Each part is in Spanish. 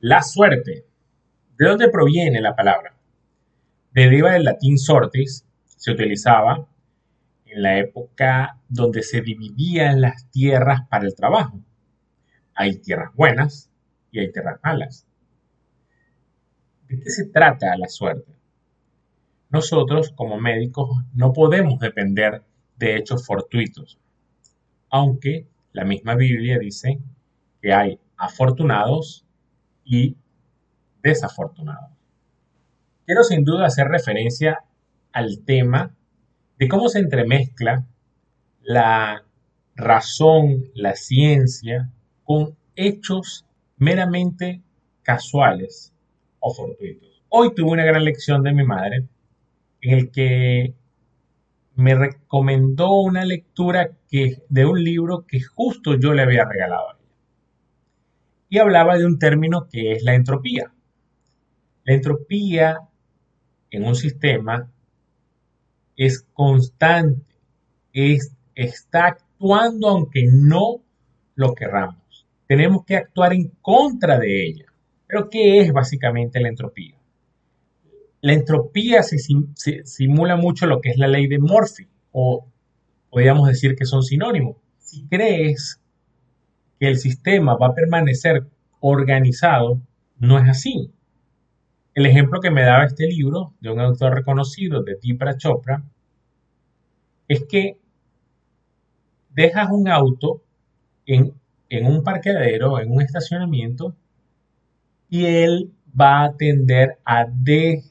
La suerte. ¿De dónde proviene la palabra? Deriva del latín sortis, se utilizaba en la época donde se dividían las tierras para el trabajo. Hay tierras buenas y hay tierras malas. ¿De qué se trata la suerte? Nosotros, como médicos, no podemos depender de hechos fortuitos, aunque la misma Biblia dice que hay afortunados y desafortunados. Quiero sin duda hacer referencia al tema de cómo se entremezcla la razón, la ciencia, con hechos meramente casuales o fortuitos. Hoy tuve una gran lección de mi madre en el que me recomendó una lectura que, de un libro que justo yo le había regalado. Y hablaba de un término que es la entropía. La entropía en un sistema es constante, es, está actuando aunque no lo querramos. Tenemos que actuar en contra de ella. Pero ¿qué es básicamente la entropía? La entropía se, simula mucho lo que es la ley de Murphy, o podríamos decir que son sinónimos. Si crees que el sistema va a permanecer organizado, no es así. El ejemplo que me daba este libro de un autor reconocido, de Deepak Chopra, es que dejas un auto en, en un parqueadero, en un estacionamiento, y él va a tender a de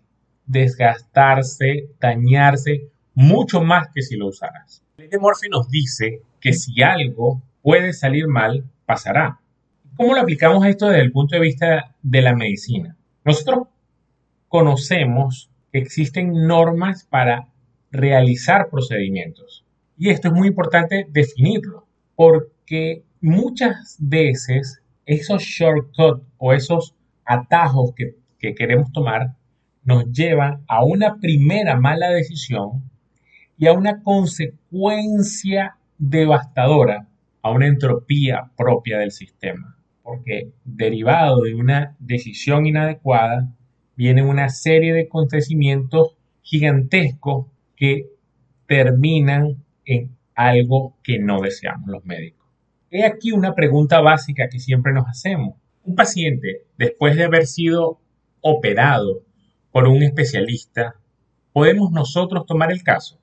desgastarse, dañarse mucho más que si lo usaras. El de Murphy nos dice que si algo puede salir mal, pasará. ¿Cómo lo aplicamos esto desde el punto de vista de la medicina? Nosotros conocemos que existen normas para realizar procedimientos. Y esto es muy importante definirlo, porque muchas veces esos shortcuts o esos atajos que, que queremos tomar nos llevan a una primera mala decisión y a una consecuencia devastadora, a una entropía propia del sistema. Porque derivado de una decisión inadecuada, viene una serie de acontecimientos gigantescos que terminan en algo que no deseamos los médicos. He aquí una pregunta básica que siempre nos hacemos. Un paciente, después de haber sido operado por un especialista, podemos nosotros tomar el caso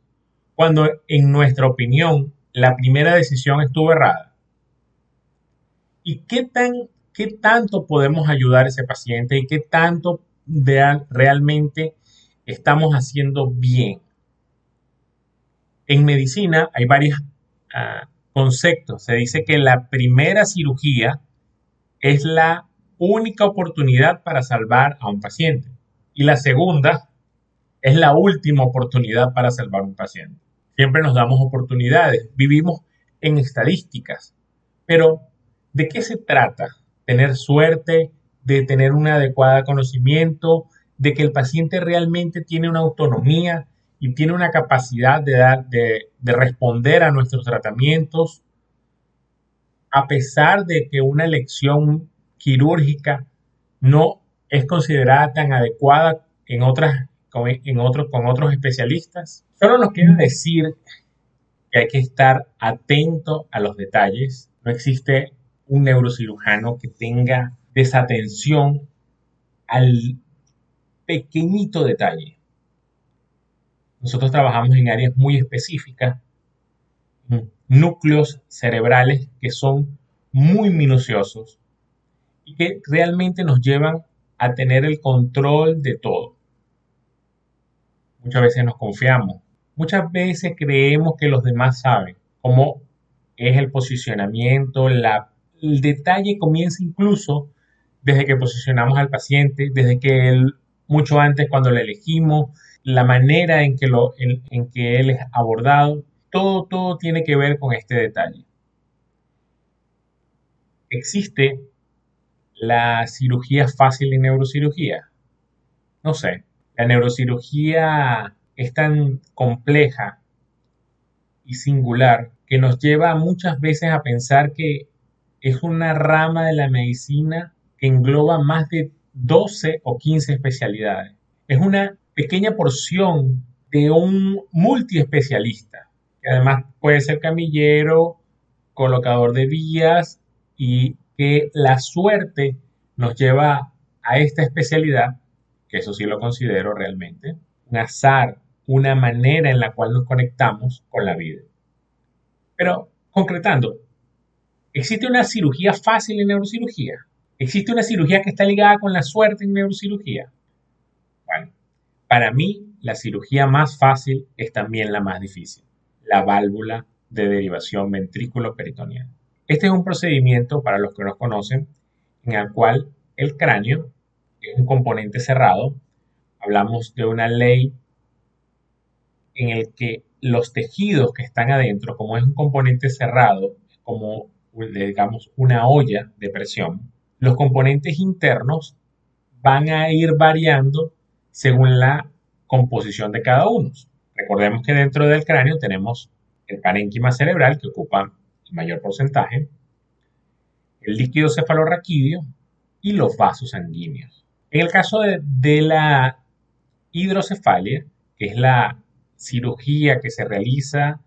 cuando en nuestra opinión la primera decisión estuvo errada? ¿Y qué, tan, qué tanto podemos ayudar a ese paciente y qué tanto realmente estamos haciendo bien? En medicina hay varios ah, conceptos. Se dice que la primera cirugía es la única oportunidad para salvar a un paciente y la segunda es la última oportunidad para salvar un paciente. Siempre nos damos oportunidades, vivimos en estadísticas, pero ¿de qué se trata? Tener suerte, de tener un adecuado conocimiento, de que el paciente realmente tiene una autonomía y tiene una capacidad de, dar, de, de responder a nuestros tratamientos, a pesar de que una elección quirúrgica no es considerada tan adecuada en otras, con otros especialistas. Solo nos quiere decir que hay que estar atento a los detalles. No existe un neurocirujano que tenga desatención al pequeñito detalle. Nosotros trabajamos en áreas muy específicas, núcleos cerebrales que son muy minuciosos y que realmente nos llevan a tener el control de todo. Muchas veces nos confiamos. Muchas veces creemos que los demás saben cómo es el posicionamiento, la, el detalle comienza incluso desde que posicionamos al paciente, desde que él, mucho antes cuando lo elegimos, la manera en que, lo, en que él es abordado, todo, todo tiene que ver con este detalle. Existe la cirugía fácil en neurocirugía? No sé. La neurocirugía es tan compleja y singular que nos lleva muchas veces a pensar que es una rama de la medicina que engloba más de 12 o 15 especialidades. Es una pequeña porción de un multiespecialista, que además puede ser camillero, colocador de vías y que la suerte nos lleva a esta especialidad, que eso sí lo considero realmente, un azar, una manera en la cual nos conectamos con la vida. Pero, concretando, ¿existe una cirugía fácil en neurocirugía? ¿Existe una cirugía que está ligada con la suerte en neurocirugía? Bueno, para mí la cirugía más fácil es también la más difícil, la válvula de derivación ventrículo-peritoneal. Este es un procedimiento, para los que nos conocen, en el cual el cráneo es un componente cerrado. Hablamos de una ley en el que los tejidos que están adentro, como es un componente cerrado, como digamos una olla de presión, los componentes internos van a ir variando según la composición de cada uno. Recordemos que dentro del cráneo tenemos el parénquima cerebral, que ocupa el mayor porcentaje, el líquido cefalorraquídeo y los vasos sanguíneos. En el caso de, la hidrocefalia, que es la cirugía que se realiza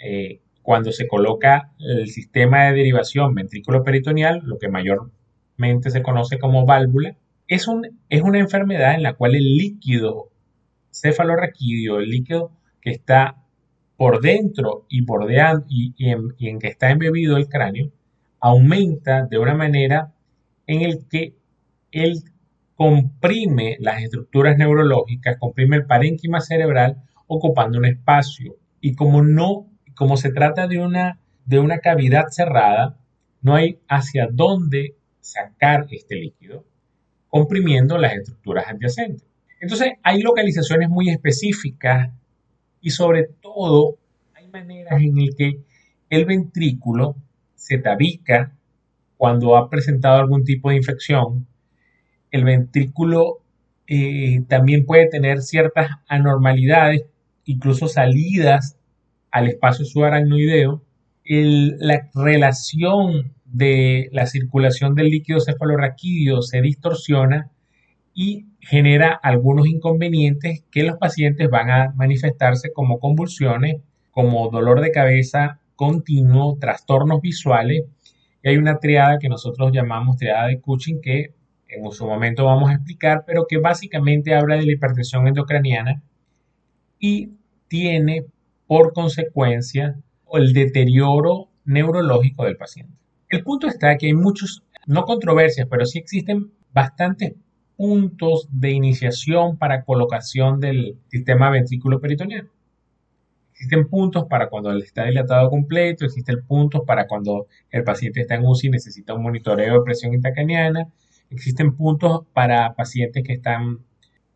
eh, cuando se coloca el sistema de derivación ventrículo-peritoneal, lo que mayormente se conoce como válvula, es, un, es una enfermedad en la cual el líquido cefalorraquídeo, el líquido que está por dentro y, bordeando, y, en, que está embebido el cráneo, aumenta de una manera en el que él comprime las estructuras neurológicas, comprime el parénquima cerebral ocupando un espacio. Y como no, como se trata de una, de una cavidad cerrada, no hay hacia dónde sacar este líquido, comprimiendo las estructuras adyacentes. Entonces, hay localizaciones muy específicas y sobre todo hay maneras en las que el ventrículo se tabica cuando ha presentado algún tipo de infección. El ventrículo eh, también puede tener ciertas anormalidades, incluso salidas al espacio subaracnoideo. la relación de la circulación del líquido cefalorraquídeo se distorsiona y genera algunos inconvenientes que los pacientes van a manifestarse como convulsiones, como dolor de cabeza continuo, trastornos visuales. Y hay una triada que nosotros llamamos triada de Cushing que en su momento vamos a explicar, pero que básicamente habla de la hipertensión endocraniana y tiene por consecuencia el deterioro neurológico del paciente. El punto está que hay muchos, no controversias, pero sí existen bastantes puntos de iniciación para colocación del sistema ventrículo peritoneal. Existen puntos para cuando está dilatado completo, existen puntos para cuando el paciente está en UCI y necesita un monitoreo de presión intracraniana, existen puntos para pacientes que están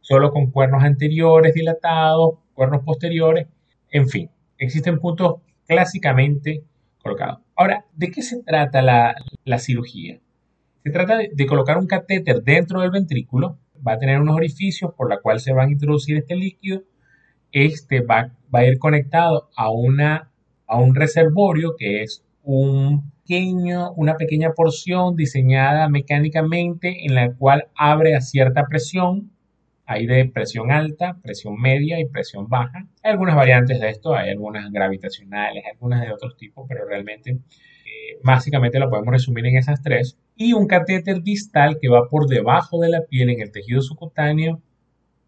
solo con cuernos anteriores dilatados, cuernos posteriores, en fin, existen puntos clásicamente colocados. Ahora, ¿de qué se trata la, la cirugía? Se trata de, colocar un catéter dentro del ventrículo, va a tener unos orificios por la cual se va a introducir este líquido. Este va, a ir conectado a, una, a un reservorio que es un pequeño, una pequeña porción diseñada mecánicamente en la cual abre a cierta presión. Hay de presión alta, presión media y presión baja. Hay algunas variantes de esto, hay algunas gravitacionales, algunas de otros tipos, pero realmente básicamente lo podemos resumir en esas tres. Y un catéter distal que va por debajo de la piel en el tejido subcutáneo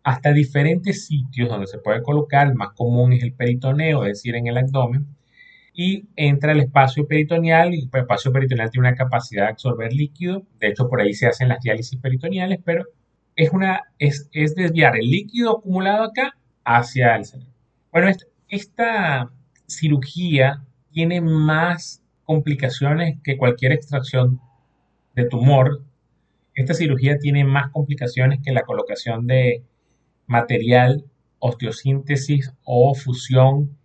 hasta diferentes sitios donde se puede colocar. Más común es el peritoneo, es decir, en el abdomen. Y entra el espacio peritoneal y el espacio peritoneal tiene una capacidad de absorber líquido. De hecho, por ahí se hacen las diálisis peritoneales, pero es, una, es, es desviar el líquido acumulado acá hacia el cerebro. Bueno, esta cirugía tiene más complicaciones que cualquier extracción de tumor. Esta cirugía tiene más complicaciones que la colocación de material, osteosíntesis o fusión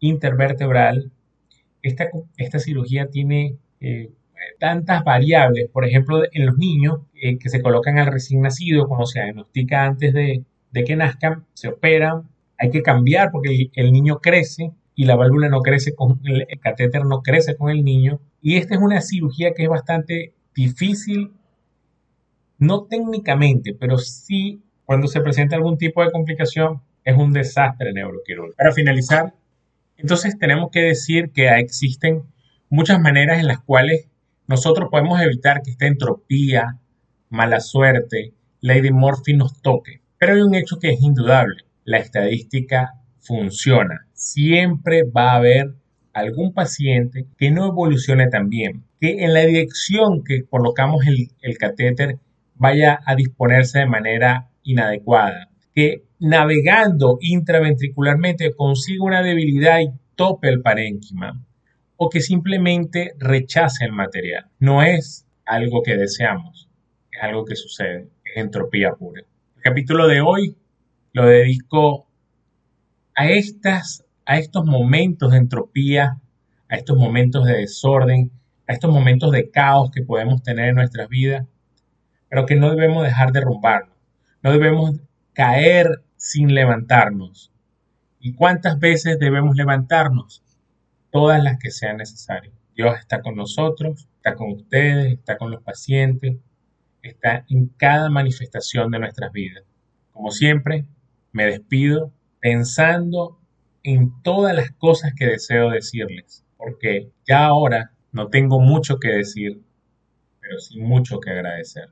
intervertebral. Esta, esta cirugía tiene eh, tantas variables, por ejemplo, en los niños eh, que se colocan al recién nacido, cuando se diagnostica antes de, que nazcan, se operan, hay que cambiar porque el niño crece y la válvula no crece con el, catéter no crece con el niño y esta es una cirugía que es bastante difícil no técnicamente, pero sí cuando se presenta algún tipo de complicación, es un desastre neuroquirúrgico. Para finalizar, entonces tenemos que decir que existen muchas maneras en las cuales nosotros podemos evitar que esta entropía, mala suerte, Lady Murphy nos toque. Pero hay un hecho que es indudable. La estadística funciona. Siempre va a haber algún paciente que no evolucione tan bien, que en la dirección que colocamos el, el catéter vaya a disponerse de manera inadecuada, que navegando intraventricularmente consiga una debilidad y tope el parénquima, o que simplemente rechace el material. No es algo que deseamos, es algo que sucede, es entropía pura. El capítulo de hoy lo dedico a, estas, a estos momentos de entropía, a estos momentos de desorden, a estos momentos de caos que podemos tener en nuestras vidas, pero que no debemos dejar de derrumbarnos, no debemos caer sin levantarnos. ¿Y cuántas veces debemos levantarnos? Todas las que sean necesarias. Dios está con nosotros, está con ustedes, está con los pacientes, está en cada manifestación de nuestras vidas. Como siempre, me despido pensando en todas las cosas que deseo decirles, porque ya ahora no tengo mucho que decir, pero sí mucho que agradecer.